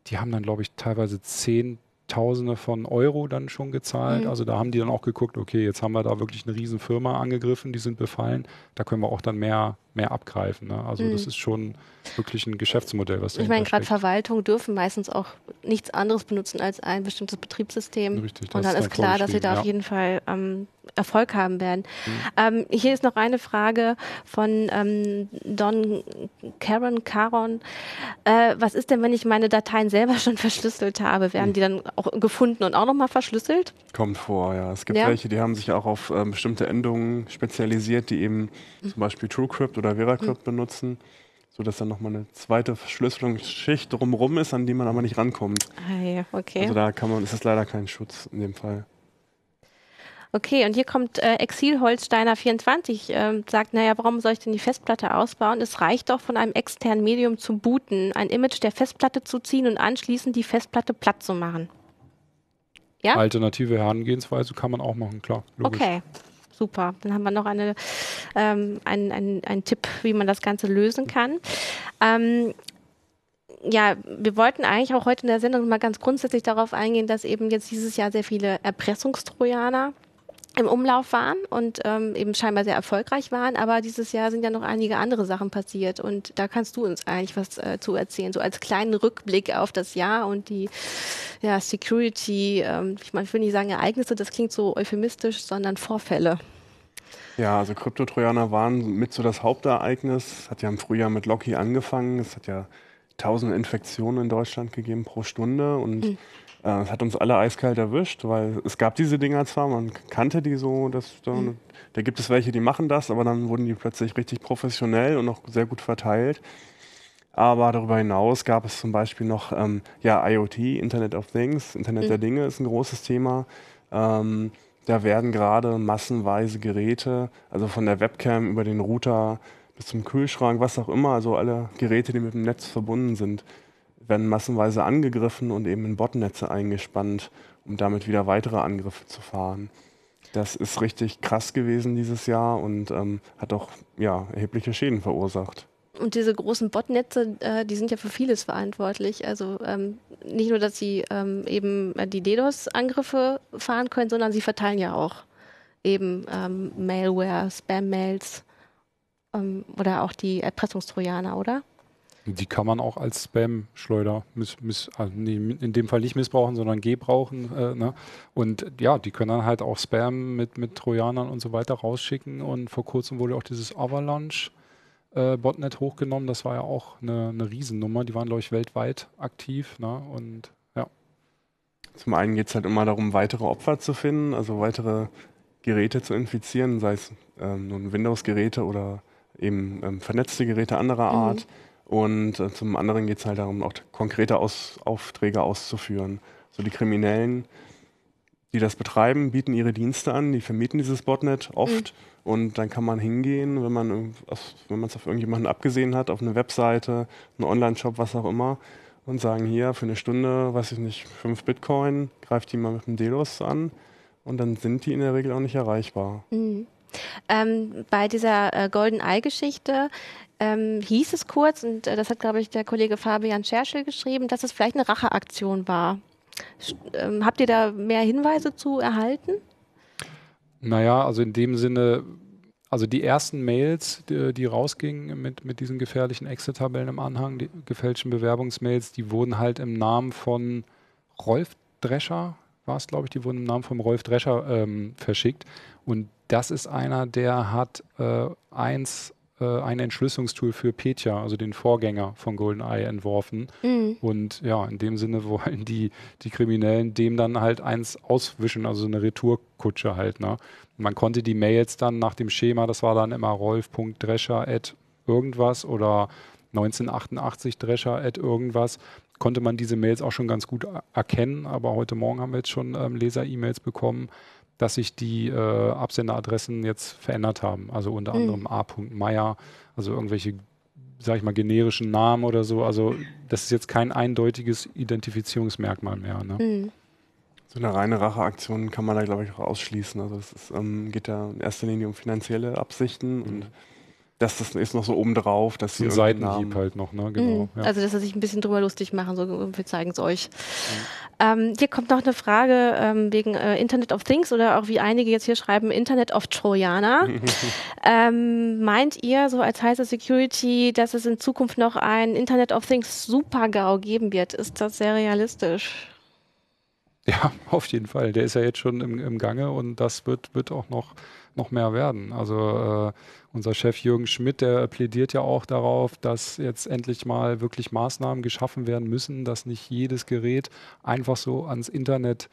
die haben dann, glaube ich, teilweise 10 Tausende von Euro dann schon gezahlt. Mhm. Also da haben die dann auch geguckt, okay, jetzt haben wir da wirklich eine riesen Firma angegriffen, die sind befallen. Da können wir auch dann mehr mehr abgreifen. Ne? Also mhm. das ist schon wirklich ein Geschäftsmodell, was Ich meine, gerade Verwaltungen dürfen meistens auch nichts anderes benutzen als ein bestimmtes Betriebssystem. Richtig, Und dann ist, ist klar, dass sie da ja. auf jeden Fall ähm, Erfolg haben werden. Mhm. Ähm, hier ist noch eine Frage von ähm, Don Karen Caron. Äh, was ist denn, wenn ich meine Dateien selber schon verschlüsselt habe? Werden mhm. die dann auch gefunden und auch nochmal verschlüsselt? Kommt vor, ja. Es gibt ja. welche, die haben sich auch auf ähm, bestimmte Endungen spezialisiert, die eben mhm. zum Beispiel TrueCrypt oder oder VeraCrypt mhm. benutzen, sodass dann nochmal eine zweite Verschlüsselungsschicht drumherum ist, an die man aber nicht rankommt. Ah ja, okay. Also da kann man, ist das leider kein Schutz in dem Fall. Okay, und hier kommt äh, Exilholsteiner24, äh, sagt, naja, warum soll ich denn die Festplatte ausbauen? Es reicht doch von einem externen Medium zu booten, ein Image der Festplatte zu ziehen und anschließend die Festplatte platt zu machen. Ja? Alternative Herangehensweise kann man auch machen, klar. Logisch. Okay. Super. Dann haben wir noch eine, ähm, einen, einen, einen Tipp, wie man das Ganze lösen kann. Ähm, ja, wir wollten eigentlich auch heute in der Sendung mal ganz grundsätzlich darauf eingehen, dass eben jetzt dieses Jahr sehr viele Erpressungstrojaner im Umlauf waren und ähm, eben scheinbar sehr erfolgreich waren. Aber dieses Jahr sind ja noch einige andere Sachen passiert und da kannst du uns eigentlich was äh, zu erzählen, so als kleinen Rückblick auf das Jahr und die ja, Security, ähm, ich, mein, ich will nicht sagen Ereignisse, das klingt so euphemistisch, sondern Vorfälle. Ja, also Kryptotrojaner waren mit so das Hauptereignis. Hat ja im Frühjahr mit Locky angefangen. Es hat ja tausende Infektionen in Deutschland gegeben pro Stunde und äh, es hat uns alle eiskalt erwischt, weil es gab diese Dinger zwar, man kannte die so, dass da, mhm. da gibt es welche, die machen das, aber dann wurden die plötzlich richtig professionell und auch sehr gut verteilt. Aber darüber hinaus gab es zum Beispiel noch ähm, ja, IoT, Internet of Things, Internet mhm. der Dinge ist ein großes Thema. Ähm, da werden gerade massenweise Geräte, also von der Webcam über den Router bis zum Kühlschrank, was auch immer, also alle Geräte, die mit dem Netz verbunden sind, werden massenweise angegriffen und eben in Botnetze eingespannt, um damit wieder weitere Angriffe zu fahren. Das ist richtig krass gewesen dieses Jahr und ähm, hat auch ja, erhebliche Schäden verursacht. Und diese großen Botnetze, äh, die sind ja für vieles verantwortlich. Also ähm, nicht nur, dass sie ähm, eben die DDoS-Angriffe fahren können, sondern sie verteilen ja auch eben ähm, Malware, Spam-Mails ähm, oder auch die Erpressungstrojaner, oder? Die kann man auch als Spam-Schleuder miss, miss, also nee, in dem Fall nicht missbrauchen, sondern gebrauchen. Äh, ne? Und ja, die können dann halt auch Spam mit, mit Trojanern und so weiter rausschicken. Und vor kurzem wurde auch dieses Avalanche äh, Botnet hochgenommen. Das war ja auch eine, eine Riesennummer. Die waren, glaube ich, weltweit aktiv. Ne? Und ja. Zum einen geht es halt immer darum, weitere Opfer zu finden, also weitere Geräte zu infizieren, sei es ähm, nun Windows-Geräte oder eben ähm, vernetzte Geräte anderer mhm. Und äh, zum anderen geht es halt darum, auch konkrete Aus Aufträge auszuführen. So die Kriminellen, die das betreiben, bieten ihre Dienste an, die vermieten dieses Botnet oft. Mhm. Und dann kann man hingehen, wenn man wenn es auf irgendjemanden abgesehen hat, auf eine Webseite, einen Online-Shop, was auch immer, und sagen hier für eine Stunde, weiß ich nicht, fünf Bitcoin, greift die mal mit dem Delos an und dann sind die in der Regel auch nicht erreichbar. Mhm. Ähm, bei dieser äh, Golden Eye-Geschichte ähm, hieß es kurz, und äh, das hat, glaube ich, der Kollege Fabian Scherschel geschrieben, dass es vielleicht eine Racheaktion war. Ähm, habt ihr da mehr Hinweise zu erhalten? Naja, also in dem Sinne, also die ersten Mails, die, die rausgingen mit, mit diesen gefährlichen Exit-Tabellen im Anhang, die gefälschten Bewerbungsmails, die wurden halt im Namen von Rolf Drescher, war es, glaube ich, die wurden im Namen von Rolf Drescher ähm, verschickt. Und das ist einer, der hat äh, eins äh, ein Entschlüsselungstool für Petya, also den Vorgänger von GoldenEye, entworfen. Mhm. Und ja, in dem Sinne wollen die, die Kriminellen dem dann halt eins auswischen, also eine Retourkutsche halt. Ne? Man konnte die Mails dann nach dem Schema, das war dann immer rolf.drescher at irgendwas oder 1988 Drescher at irgendwas, konnte man diese Mails auch schon ganz gut erkennen. Aber heute Morgen haben wir jetzt schon ähm, Leser-E-Mails bekommen, dass sich die äh, Absenderadressen jetzt verändert haben. Also unter mhm. anderem A. Meier, also irgendwelche, sag ich mal, generischen Namen oder so. Also das ist jetzt kein eindeutiges Identifizierungsmerkmal mehr. Ne? Mhm. So eine reine Racheaktion kann man da, glaube ich, auch ausschließen. Also es ist, ähm, geht ja in erster Linie um finanzielle Absichten mhm. und das ist noch so obendrauf, dass sie ein Seitenhieb halt noch, ne? Genau. Mhm. Ja. Also dass sie sich ein bisschen drüber lustig machen, so wir zeigen es euch. Mhm. Ähm, hier kommt noch eine Frage ähm, wegen äh, Internet of Things oder auch wie einige jetzt hier schreiben Internet of Trojaner. ähm, meint ihr so als heiße Security, dass es in Zukunft noch ein Internet of Things Super-GAU geben wird? Ist das sehr realistisch? Ja, auf jeden Fall. Der ist ja jetzt schon im, im Gange und das wird, wird auch noch, noch mehr werden. Also äh, unser Chef Jürgen Schmidt, der plädiert ja auch darauf, dass jetzt endlich mal wirklich Maßnahmen geschaffen werden müssen, dass nicht jedes Gerät einfach so ans Internet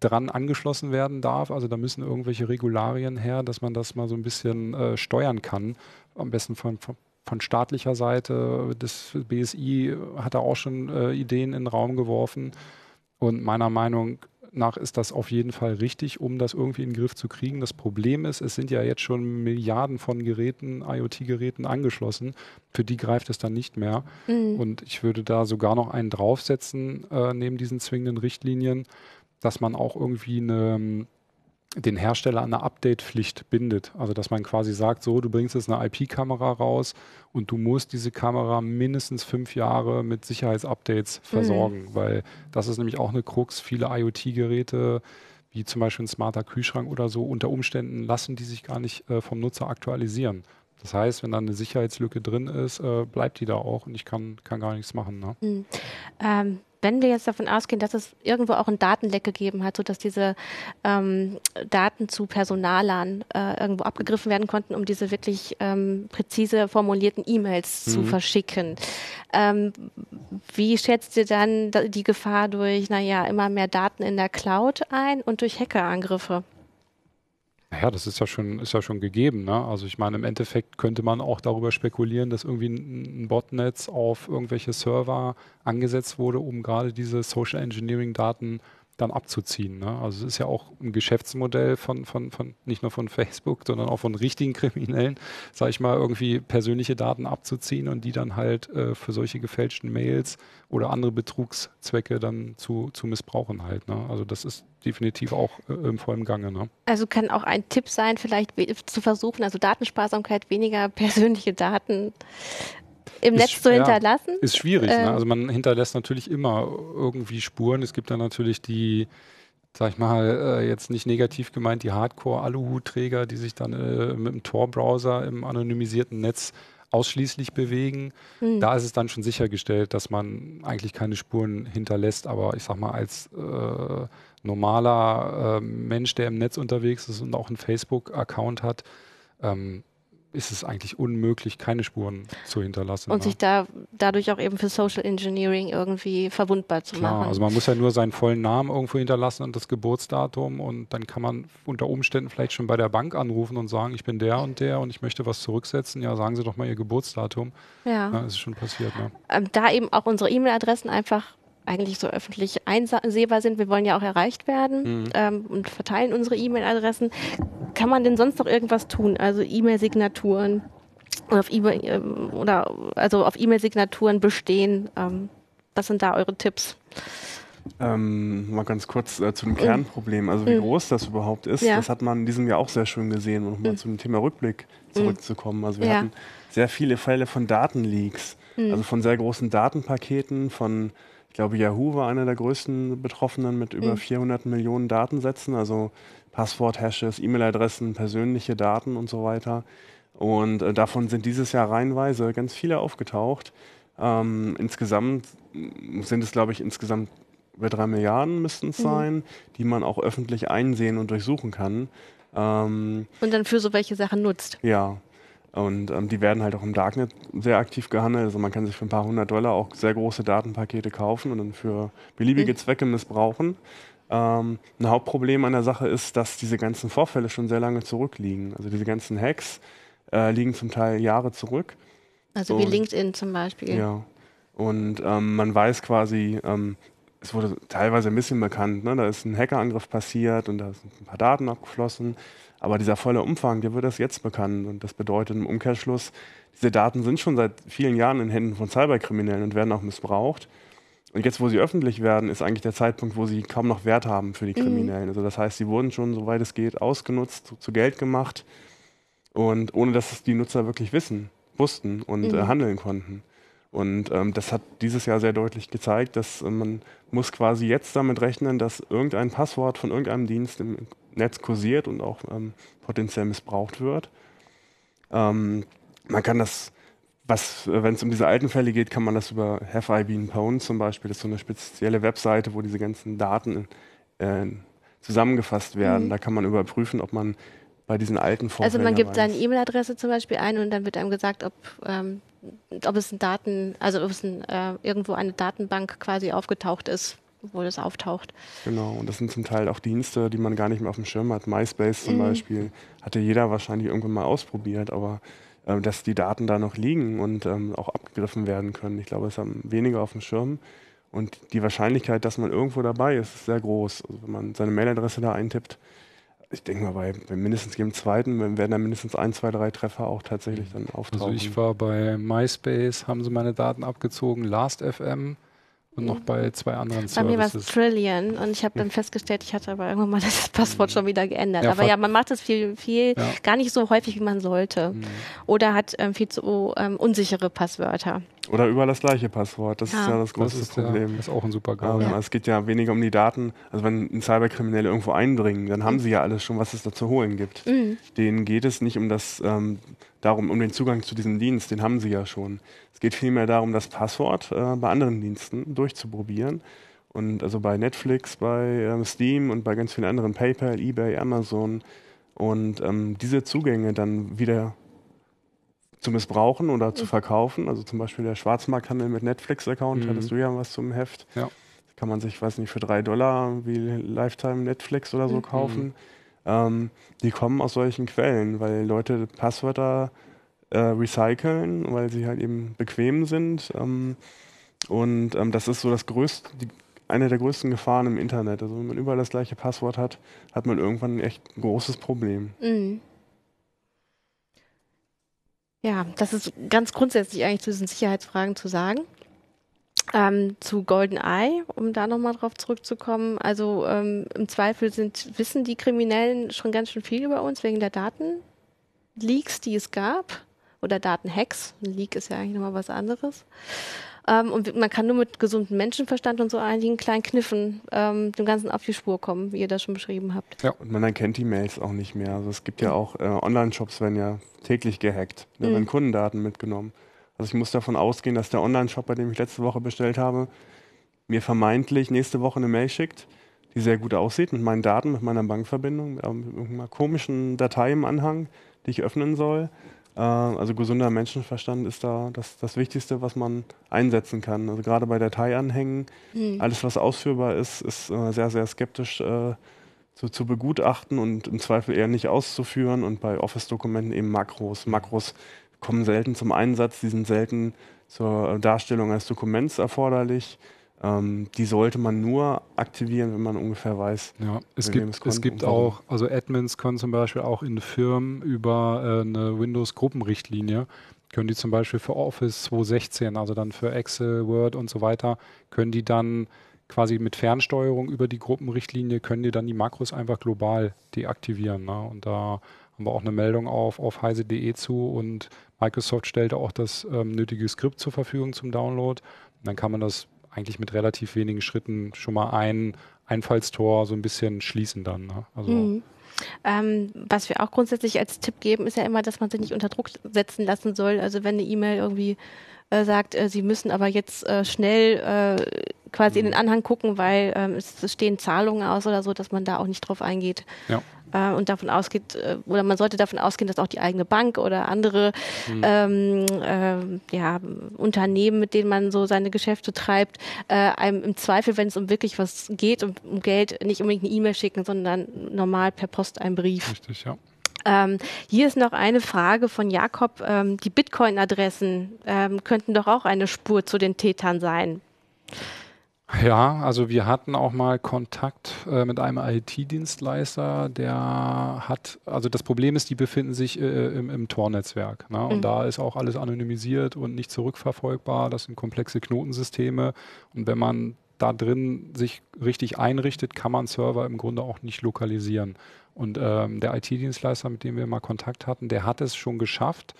dran angeschlossen werden darf. Also da müssen irgendwelche Regularien her, dass man das mal so ein bisschen äh, steuern kann. Am besten von, von, von, staatlicher Seite. Das BSI hat da auch schon äh, Ideen in den Raum geworfen. Und meiner Meinung nach ist das auf jeden Fall richtig, um das irgendwie in den Griff zu kriegen. Das Problem ist, es sind ja jetzt schon Milliarden von Geräten, IoT-Geräten angeschlossen. Für die greift es dann nicht mehr. Mhm. Und ich würde da sogar noch einen draufsetzen, äh, neben diesen zwingenden Richtlinien, dass man auch irgendwie eine den Hersteller an eine Update-Pflicht bindet. Also dass man quasi sagt, so, du bringst jetzt eine IP-Kamera raus und du musst diese Kamera mindestens fünf Jahre mit Sicherheitsupdates mhm. versorgen, mhm. weil das ist nämlich auch eine Krux. Viele IoT-Geräte, wie zum Beispiel ein smarter Kühlschrank oder so, unter Umständen lassen die sich gar nicht äh, vom Nutzer aktualisieren. Das heißt, wenn da eine Sicherheitslücke drin ist, äh, bleibt die da auch und ich kann, kann gar nichts machen. Ne? Mhm. Ähm, wenn wir jetzt davon ausgehen, dass es irgendwo auch ein Datenleck gegeben hat, sodass diese ähm, Daten zu Personalern äh, irgendwo abgegriffen werden konnten, um diese wirklich ähm, präzise formulierten E-Mails mhm. zu verschicken. Ähm, wie schätzt ihr dann die Gefahr durch, naja, immer mehr Daten in der Cloud ein und durch Hackerangriffe? Ja, das ist ja schon, ist ja schon gegeben. Ne? Also ich meine, im Endeffekt könnte man auch darüber spekulieren, dass irgendwie ein, Botnetz auf irgendwelche Server angesetzt wurde, um gerade diese Social Engineering Daten dann abzuziehen. Ne? Also es ist ja auch ein Geschäftsmodell von, von, von nicht nur von Facebook, sondern auch von richtigen Kriminellen, sage ich mal, irgendwie persönliche Daten abzuziehen und die dann halt äh, für solche gefälschten Mails oder andere Betrugszwecke dann zu, zu missbrauchen halt. Ne? Also das ist definitiv auch äh, im vollen Gange. Ne? Also kann auch ein Tipp sein, vielleicht zu versuchen, also Datensparsamkeit, weniger persönliche Daten im ist, Netz zu hinterlassen? Ja, ist schwierig. Ähm. Ne? Also man hinterlässt natürlich immer irgendwie Spuren. Es gibt dann natürlich die, sag ich mal, äh, jetzt nicht negativ gemeint, die Hardcore-Aluhutträger, die sich dann äh, mit dem Tor-Browser im anonymisierten Netz ausschließlich bewegen. Mhm. Da ist es dann schon sichergestellt, dass man eigentlich keine Spuren hinterlässt. Aber ich sag mal, als äh, normaler äh, Mensch, der im Netz unterwegs ist und auch einen Facebook-Account hat, ähm, ist es eigentlich unmöglich, keine Spuren zu hinterlassen. Und ne? sich da dadurch auch eben für Social Engineering irgendwie verwundbar zu Klar, machen. also man muss ja nur seinen vollen Namen irgendwo hinterlassen und das Geburtsdatum und dann kann man unter Umständen vielleicht schon bei der Bank anrufen und sagen, ich bin der und der und ich möchte was zurücksetzen. Ja, sagen Sie doch mal Ihr Geburtsdatum. ja. Ja, das ist schon passiert. Ne? ähm, da eben auch unsere E-Mail-Adressen einfach eigentlich so öffentlich einsehbar sind. Wir wollen ja auch erreicht werden Mhm. ähm, und verteilen unsere E-Mail-Adressen. Kann man denn sonst noch irgendwas tun? Also E-Mail-Signaturen oder auf E-Mail ähm, oder also auf E-Mail-Signaturen bestehen. Ähm, was sind da eure Tipps? Ähm, mal ganz kurz äh, zu dem Kernproblem, also wie Mhm. groß das überhaupt ist, Ja. das hat man in diesem Jahr auch sehr schön gesehen, um mal Mhm. zum Thema Rückblick zurückzukommen. Also wir Ja. hatten sehr viele Fälle von Datenleaks, Mhm. also von sehr großen Datenpaketen, von, ich glaube, Yahoo war einer der größten Betroffenen mit über Mhm. 400 Millionen Datensätzen, also Passwort-Hashes, E-Mail-Adressen, persönliche Daten und so weiter. Und äh, davon sind dieses Jahr reihenweise ganz viele aufgetaucht. Ähm, insgesamt sind es, glaube ich, insgesamt über drei Milliarden müssten es Mhm. sein, die man auch öffentlich einsehen und durchsuchen kann. Ähm, Und dann für so welche Sachen nutzt. ja. Und ähm, die werden halt auch im Darknet sehr aktiv gehandelt. Also man kann sich für ein paar hundert Dollar auch sehr große Datenpakete kaufen und dann für beliebige Mhm. Zwecke missbrauchen. Ähm, ein Hauptproblem an der Sache ist, dass diese ganzen Vorfälle schon sehr lange zurückliegen. Also diese ganzen Hacks äh, liegen zum Teil Jahre zurück. Also wie Und- LinkedIn zum Beispiel. Ja. Und ähm, man weiß quasi, ähm, es wurde teilweise ein bisschen bekannt, ne? da ist ein Hackerangriff passiert und da sind ein paar Daten abgeflossen. Aber dieser volle Umfang, der wird erst jetzt bekannt. Und das bedeutet im Umkehrschluss, diese Daten sind schon seit vielen Jahren in Händen von Cyberkriminellen und werden auch missbraucht. Und jetzt, wo sie öffentlich werden, ist eigentlich der Zeitpunkt, wo sie kaum noch Wert haben für die Mhm. Kriminellen. Also das heißt, sie wurden schon, soweit es geht, ausgenutzt, zu, zu Geld gemacht. Und ohne dass es die Nutzer wirklich wissen, wussten und Mhm. äh, handeln konnten. Und ähm, das hat dieses Jahr sehr deutlich gezeigt, dass äh, man muss quasi jetzt damit rechnen, dass irgendein Passwort von irgendeinem Dienst im Netz kursiert und auch ähm, potenziell missbraucht wird. Ähm, man kann das, was, äh, wenn es um diese alten Fälle geht, kann man das über Have I Been Pwned zum Beispiel, das ist so eine spezielle Webseite, wo diese ganzen Daten äh, zusammengefasst werden. Mhm. Da kann man überprüfen, ob man bei diesen alten Vorfällen Also man gibt seine. E-Mail-Adresse zum Beispiel ein und dann wird einem gesagt, ob, ähm, ob es ein Daten, also ob es ein, äh, irgendwo eine Datenbank quasi aufgetaucht ist, wo das auftaucht. Genau, und das sind zum Teil auch Dienste, die man gar nicht mehr auf dem Schirm hat. MySpace zum Mhm. Beispiel hatte jeder wahrscheinlich irgendwann mal ausprobiert, aber äh, dass die Daten da noch liegen und ähm, auch abgegriffen werden können, ich glaube, das haben weniger auf dem Schirm. Und die Wahrscheinlichkeit, dass man irgendwo dabei ist, ist sehr groß. Also wenn man seine Mailadresse da eintippt, ich denke mal, bei, bei mindestens jedem zweiten werden da mindestens ein, zwei, drei Treffer auch tatsächlich dann auftauchen. Also ich war bei MySpace, haben sie meine Daten abgezogen, Last.fm und noch bei zwei anderen Bei mir war es Services. Trillion und ich habe dann festgestellt, ich hatte aber irgendwann mal das Passwort schon wieder geändert. Ja, aber ja, man macht es viel, viel, Ja. gar nicht so häufig, wie man sollte. Mhm. Oder hat ähm, viel zu ähm, unsichere Passwörter. Oder überall das gleiche Passwort. Das Ja. ist ja das Das große ist, ja, Problem. das ist auch ein super GAU. Ähm, ja. Es geht ja weniger um die Daten. Also wenn ein Cyberkriminelle irgendwo eindringen, dann haben sie ja alles schon, was es da zu holen gibt. Mhm. Denen geht es nicht um das, ähm, darum, um den Zugang zu diesem Dienst, den haben sie ja schon. Es geht vielmehr darum, das Passwort äh, bei anderen Diensten durchzuprobieren. Und also bei Netflix, bei ähm, Steam und bei ganz vielen anderen, PayPal, eBay, Amazon. Und ähm, diese Zugänge dann wieder zu missbrauchen oder zu Mhm. verkaufen. Also zum Beispiel der Schwarzmarkthandel mit Netflix-Account, Mhm. hattest du ja was zum Heft. Ja. Kann man sich, weiß nicht, für drei Dollar wie Lifetime Netflix oder so Mhm. kaufen. Ähm, die kommen aus solchen Quellen, weil Leute Passwörter äh, recyceln, weil sie halt eben bequem sind. Ähm, und ähm, das ist so das größte, die, eine der größten Gefahren im Internet. Also wenn man überall das gleiche Passwort hat, hat man irgendwann echt ein großes Problem. Mhm. Ja, das ist ganz grundsätzlich eigentlich zu diesen Sicherheitsfragen zu sagen. Ähm, zu GoldenEye, um da nochmal drauf zurückzukommen. Also ähm, im Zweifel sind, wissen die Kriminellen schon ganz schön viel über uns wegen der Datenleaks, die es gab. Oder Datenhacks. Ein Leak ist ja eigentlich nochmal was anderes. Ähm, und man kann nur mit gesundem Menschenverstand und so einigen kleinen Kniffen ähm, dem Ganzen auf die Spur kommen, wie ihr das schon beschrieben habt. Und man erkennt die Mails auch nicht mehr. Also es gibt ja auch äh, Online-Shops, werden ja täglich gehackt. Da Mhm. werden Kundendaten mitgenommen. Also ich muss davon ausgehen, dass der Online-Shop, bei dem ich letzte Woche bestellt habe, mir vermeintlich nächste Woche eine Mail schickt, die sehr gut aussieht, mit meinen Daten, mit meiner Bankverbindung, mit irgendeiner komischen Datei im Anhang, die ich öffnen soll. Äh, also gesunder Menschenverstand ist da das, das Wichtigste, was man einsetzen kann. Also gerade bei Dateianhängen, mhm. alles was ausführbar ist, ist äh, sehr, sehr skeptisch äh, zu, zu, begutachten und im Zweifel eher nicht auszuführen. Und bei Office-Dokumenten eben Makros. Makros kommen selten zum Einsatz, die sind selten zur Darstellung eines Dokuments erforderlich. Ähm, die sollte man nur aktivieren, wenn man ungefähr weiß. Ja, es gibt, es gibt auch, also Admins können zum Beispiel auch in Firmen über äh, eine Windows-Gruppenrichtlinie, können die zum Beispiel für Office 216, also dann für Excel, Word und so weiter, können die dann quasi mit Fernsteuerung über die Gruppenrichtlinie, können die dann die Makros einfach global deaktivieren. Ne? Und da haben wir auch eine Meldung auf, auf heise.de zu und Microsoft stellte auch das ähm, nötige Skript zur Verfügung zum Download. Und dann kann man das eigentlich mit relativ wenigen Schritten schon mal ein Einfallstor so ein bisschen schließen dann. Ne? Also mhm. Ähm, was wir auch grundsätzlich als Tipp geben, ist ja immer, dass man sich nicht unter Druck setzen lassen soll. Also wenn eine E-Mail irgendwie äh, sagt, äh, sie müssen aber jetzt äh, schnell äh, quasi mhm. in den Anhang gucken, weil ähm, es, es, stehen Zahlungen aus oder so, dass man da auch nicht drauf eingeht. Ja. Äh, und davon ausgeht, äh, oder man sollte davon ausgehen, dass auch die eigene Bank oder andere mhm. ähm, äh, ja, Unternehmen, mit denen man so seine Geschäfte treibt, äh, einem im Zweifel, wenn es um wirklich was geht, um, um Geld, nicht unbedingt eine E-Mail schicken, sondern normal per Post einen Brief. Richtig, ja. Ähm, hier ist noch eine Frage von Jakob. Ähm, die Bitcoin-Adressen ähm, könnten doch auch eine Spur zu den Tätern sein. Ja, also wir hatten auch mal Kontakt äh, mit einem IT-Dienstleister, der hat, also das Problem ist, die befinden sich äh, im, im Tor-Netzwerk. Ne? Und mhm. da ist auch alles anonymisiert und nicht zurückverfolgbar. Das sind komplexe Knotensysteme. Und wenn man da drin sich richtig einrichtet, kann man Server im Grunde auch nicht lokalisieren. Und ähm, der IT-Dienstleister, mit dem wir mal Kontakt hatten, der hat es schon geschafft,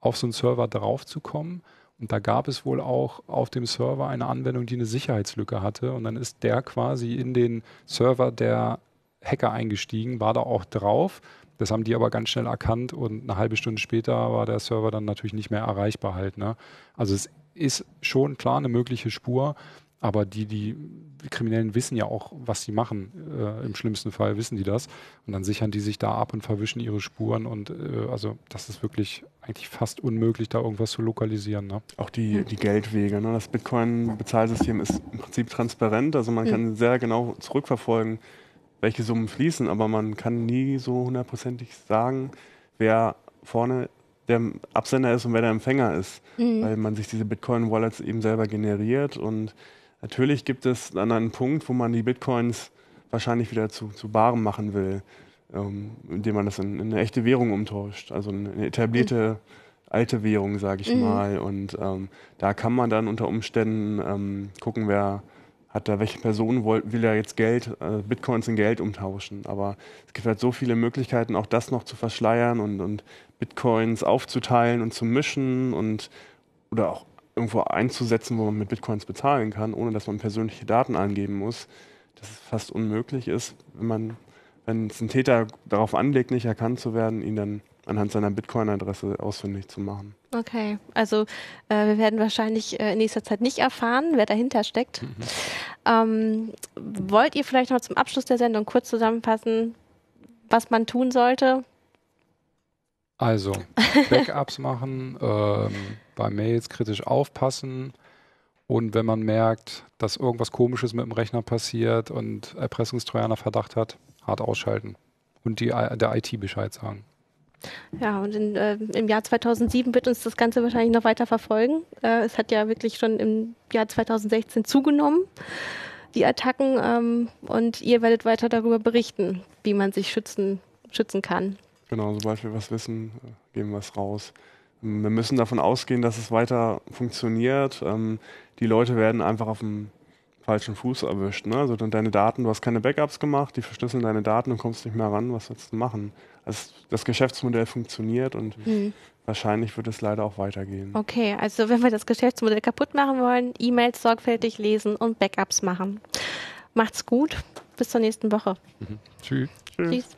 auf so einen Server draufzukommen und da gab es wohl auch auf dem Server eine Anwendung, die eine Sicherheitslücke hatte. Und dann ist der quasi in den Server der Hacker eingestiegen, war da auch drauf. Das haben die aber ganz schnell erkannt und eine halbe Stunde später war der Server dann natürlich nicht mehr erreichbar halt. Ne? Also es ist schon klar eine mögliche Spur, aber die, die Kriminellen wissen ja auch, was sie machen. Äh, Im schlimmsten Fall wissen die das. Und dann sichern die sich da ab und verwischen ihre Spuren. Und äh, also das ist wirklich eigentlich fast unmöglich, da irgendwas zu lokalisieren. Ne? Auch die, die Geldwege. Ne? Das Bitcoin-Bezahlsystem ist im Prinzip transparent. Also man kann sehr genau zurückverfolgen, welche Summen fließen, aber man kann nie so hundertprozentig sagen, wer vorne der Absender ist und wer der Empfänger ist, mhm. weil man sich diese Bitcoin-Wallets eben selber generiert und Natürlich gibt es dann einen Punkt, wo man die Bitcoins wahrscheinlich wieder zu, zu Barem machen will, ähm, indem man das in, in, eine echte Währung umtauscht, also eine etablierte alte Währung, sage ich mhm. mal. Und ähm, da kann man dann unter Umständen ähm, gucken, wer hat da, welche Person will, will er jetzt Geld, äh, Bitcoins in Geld umtauschen. Aber es gibt halt so viele Möglichkeiten, auch das noch zu verschleiern und, und Bitcoins aufzuteilen und zu mischen und oder auch irgendwo einzusetzen, wo man mit Bitcoins bezahlen kann, ohne dass man persönliche Daten angeben muss, dass es fast unmöglich ist, wenn man, wenn es ein Täter darauf anlegt, nicht erkannt zu werden, ihn dann anhand seiner Bitcoin-Adresse ausfindig zu machen. Okay, also äh, wir werden wahrscheinlich äh, in nächster Zeit nicht erfahren, wer dahinter steckt. Mhm. Ähm, wollt ihr vielleicht noch zum Abschluss der Sendung kurz zusammenfassen, was man tun sollte? Also, Backups machen, ähm, bei Mails kritisch aufpassen und wenn man merkt, dass irgendwas Komisches mit dem Rechner passiert und Erpressungstrojaner Verdacht hat, hart ausschalten und die, der IT Bescheid sagen. Ja, und in, äh, im Jahr 2007 wird uns das Ganze wahrscheinlich noch weiter verfolgen. Äh, es hat ja wirklich schon im Jahr 2016 zugenommen, die Attacken. Ähm, und ihr werdet weiter darüber berichten, wie man sich schützen, schützen kann. Genau, sobald wir was wissen, äh, geben wir es raus. Wir müssen davon ausgehen, dass es weiter funktioniert. Ähm, die Leute werden einfach auf dem falschen Fuß erwischt. Ne? Also deine Daten, du hast keine Backups gemacht, die verschlüsseln deine Daten und kommst nicht mehr ran. Was sollst du machen? Also das Geschäftsmodell funktioniert und mhm. wahrscheinlich wird es leider auch weitergehen. Okay, also wenn wir das Geschäftsmodell kaputt machen wollen, E-Mails sorgfältig lesen und Backups machen. Macht's gut. Bis zur nächsten Woche. Mhm. Tschüss. Tschüss. Tschüss.